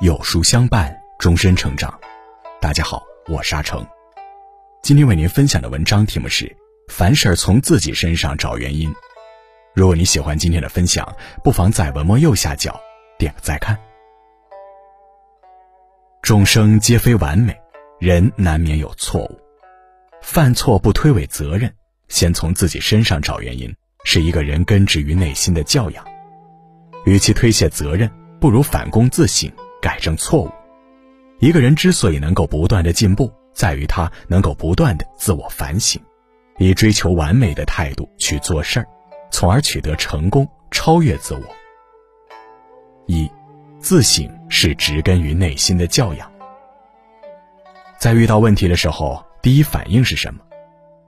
有书相伴，终身成长。大家好，我是阿成。今天为您分享的文章题目是：凡事从自己身上找原因。如果你喜欢今天的分享，不妨在文末右下角点个再看。众生皆非完美，人难免有错误。犯错不推诿责任，先从自己身上找原因，是一个人根植于内心的教养。与其推卸责任，不如反躬自省，改正错误。一个人之所以能够不断的进步，在于他能够不断的自我反省，以追求完美的态度去做事儿，从而取得成功，超越自我。一，自省是植根于内心的教养。在遇到问题的时候，第一反应是什么？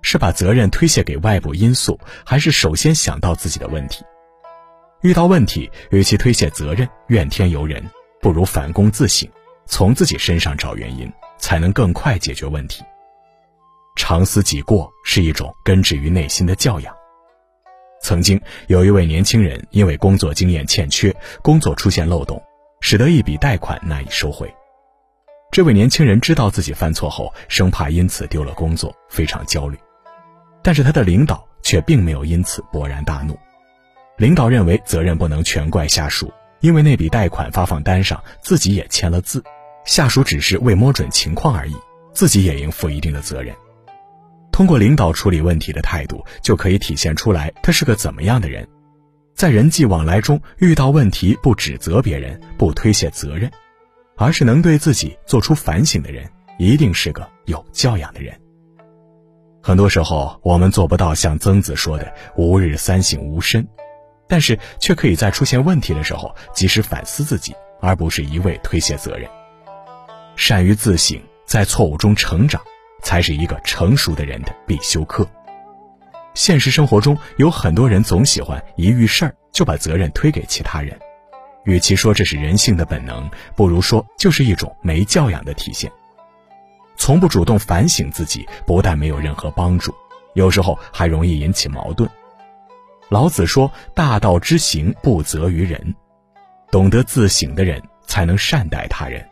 是把责任推卸给外部因素，还是首先想到自己的问题？遇到问题，与其推卸责任、怨天尤人，不如反躬自省，从自己身上找原因，才能更快解决问题。常思己过是一种根植于内心的教养。曾经有一位年轻人，因为工作经验欠缺，工作出现漏洞，使得一笔贷款难以收回。这位年轻人知道自己犯错后，生怕因此丢了工作，非常焦虑。但是他的领导却并没有因此勃然大怒。领导认为责任不能全怪下属，因为那笔贷款发放单上自己也签了字，下属只是未摸准情况而已，自己也应负一定的责任。通过领导处理问题的态度，就可以体现出来他是个怎么样的人。在人际往来中遇到问题，不指责别人，不推卸责任，而是能对自己做出反省的人，一定是个有教养的人。很多时候，我们做不到像曾子说的“吾日三省吾身”。但是却可以在出现问题的时候及时反思自己，而不是一味推卸责任。善于自省，在错误中成长，才是一个成熟的人的必修课。现实生活中有很多人总喜欢一遇事儿就把责任推给其他人，与其说这是人性的本能，不如说就是一种没教养的体现。从不主动反省自己，不但没有任何帮助，有时候还容易引起矛盾。老子说：“大道之行，不责于人。懂得自省的人，才能善待他人。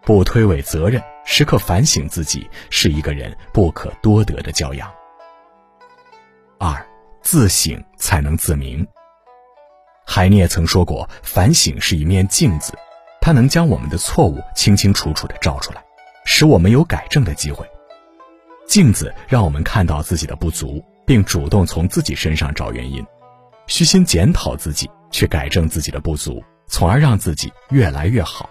不推诿责任，时刻反省自己，是一个人不可多得的教养。”二，自省才能自明。海涅曾说过：“反省是一面镜子，它能将我们的错误清清楚楚地照出来，使我们有改正的机会。镜子让我们看到自己的不足。”并主动从自己身上找原因，虚心检讨自己，去改正自己的不足，从而让自己越来越好。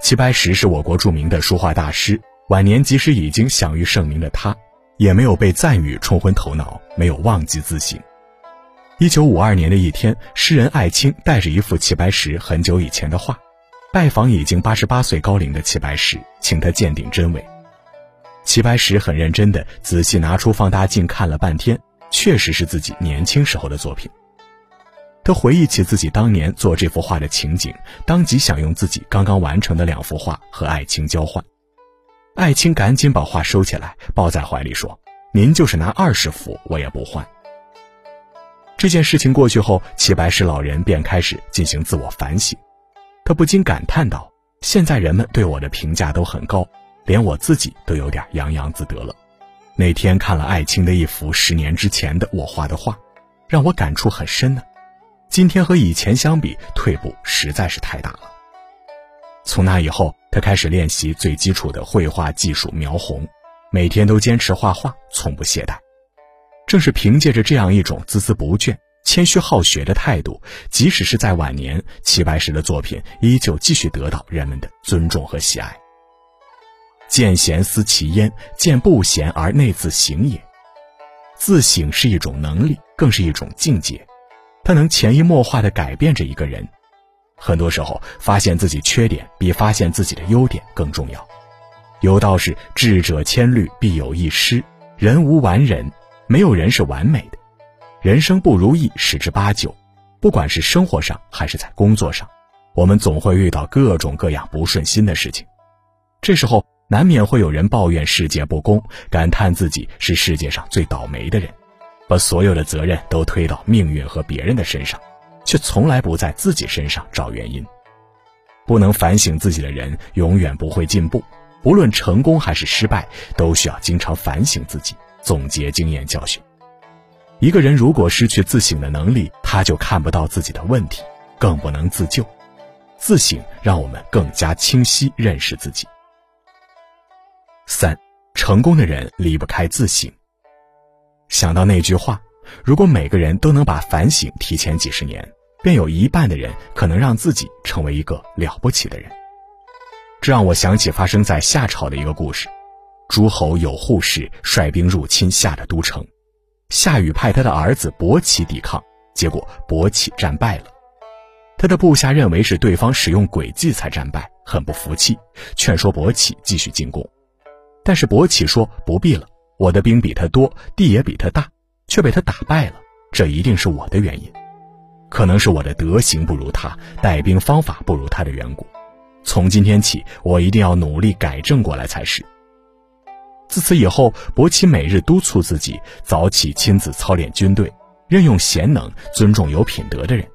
齐白石是我国著名的书画大师，晚年即使已经享誉盛名的他，也没有被赞誉冲昏头脑，没有忘记自省。一九五二年的一天，诗人艾青带着一幅齐白石很久以前的画，拜访已经八十八岁高龄的齐白石，请他鉴定真伪。齐白石很认真的仔细拿出放大镜看了半天，确实是自己年轻时候的作品。他回忆起自己当年做这幅画的情景，当即想用自己刚刚完成的两幅画和艾青交换。艾青赶紧把画收起来，抱在怀里说：“您就是拿二十幅，我也不换。”这件事情过去后，齐白石老人便开始进行自我反省，他不禁感叹道：“现在人们对我的评价都很高。”连我自己都有点洋洋自得了。那天看了艾青的一幅十年之前的我画的画，让我感触很深呢。今天和以前相比，退步实在是太大了。从那以后，他开始练习最基础的绘画技术描红，每天都坚持画画，从不懈怠。正是凭借着这样一种孜孜不倦、谦虚好学的态度，即使是在晚年，齐白石的作品依旧继续得到人们的尊重和喜爱。见贤思齐焉，见不贤而内自省也。自省是一种能力，更是一种境界，它能潜移默化地改变着一个人。很多时候，发现自己缺点比发现自己的优点更重要。有道是：智者千虑，必有一失。人无完人，没有人是完美的。人生不如意十之八九，不管是生活上还是在工作上，我们总会遇到各种各样不顺心的事情。这时候，难免会有人抱怨世界不公，感叹自己是世界上最倒霉的人，把所有的责任都推到命运和别人的身上，却从来不在自己身上找原因。不能反省自己的人，永远不会进步。无论成功还是失败，都需要经常反省自己，总结经验教训。一个人如果失去自省的能力，他就看不到自己的问题，更不能自救。自省让我们更加清晰认识自己。三，成功的人离不开自省。想到那句话，如果每个人都能把反省提前几十年，便有一半的人可能让自己成为一个了不起的人。这让我想起发生在夏朝的一个故事：诸侯有扈氏率兵入侵夏的都城，夏禹派他的儿子伯启抵抗，结果伯启战败了。他的部下认为是对方使用诡计才战败，很不服气，劝说伯启继续进攻。但是伯启说不必了，我的兵比他多，地也比他大，却被他打败了，这一定是我的原因，可能是我的德行不如他，带兵方法不如他的缘故。从今天起，我一定要努力改正过来才是。自此以后，伯奇每日督促自己早起亲自操练军队，任用贤能、尊重有品德的人，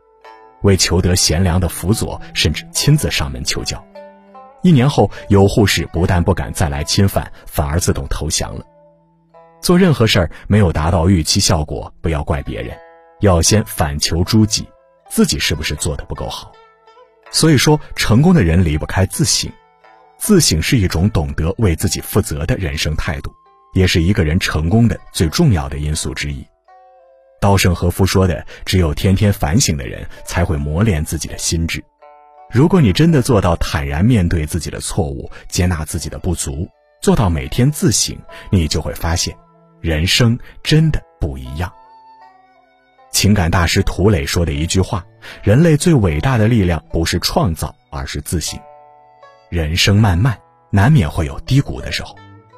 为求得贤良的辅佐，甚至亲自上门求教。一年后，有护士不但不敢再来侵犯，反而自动投降了。做任何事儿没有达到预期效果，不要怪别人，要先反求诸己，自己是不是做的不够好？所以说，成功的人离不开自省，自省是一种懂得为自己负责的人生态度，也是一个人成功的最重要的因素之一。稻盛和夫说的：“只有天天反省的人，才会磨练自己的心智。”如果你真的做到坦然面对自己的错误，接纳自己的不足，做到每天自省，你就会发现，人生真的不一样。情感大师涂磊说的一句话：“人类最伟大的力量不是创造，而是自省。”人生漫漫，难免会有低谷的时候。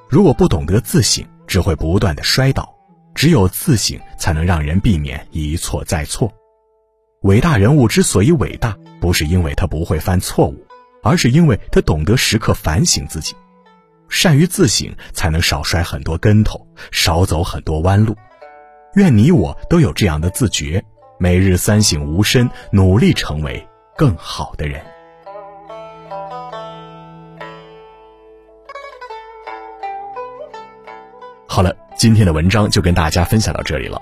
如果不懂得自省，只会不断的摔倒。只有自省，才能让人避免一错再错。伟大人物之所以伟大，不是因为他不会犯错误，而是因为他懂得时刻反省自己。善于自省，才能少摔很多跟头，少走很多弯路。愿你我都有这样的自觉，每日三省吾身，努力成为更好的人。好了，今天的文章就跟大家分享到这里了。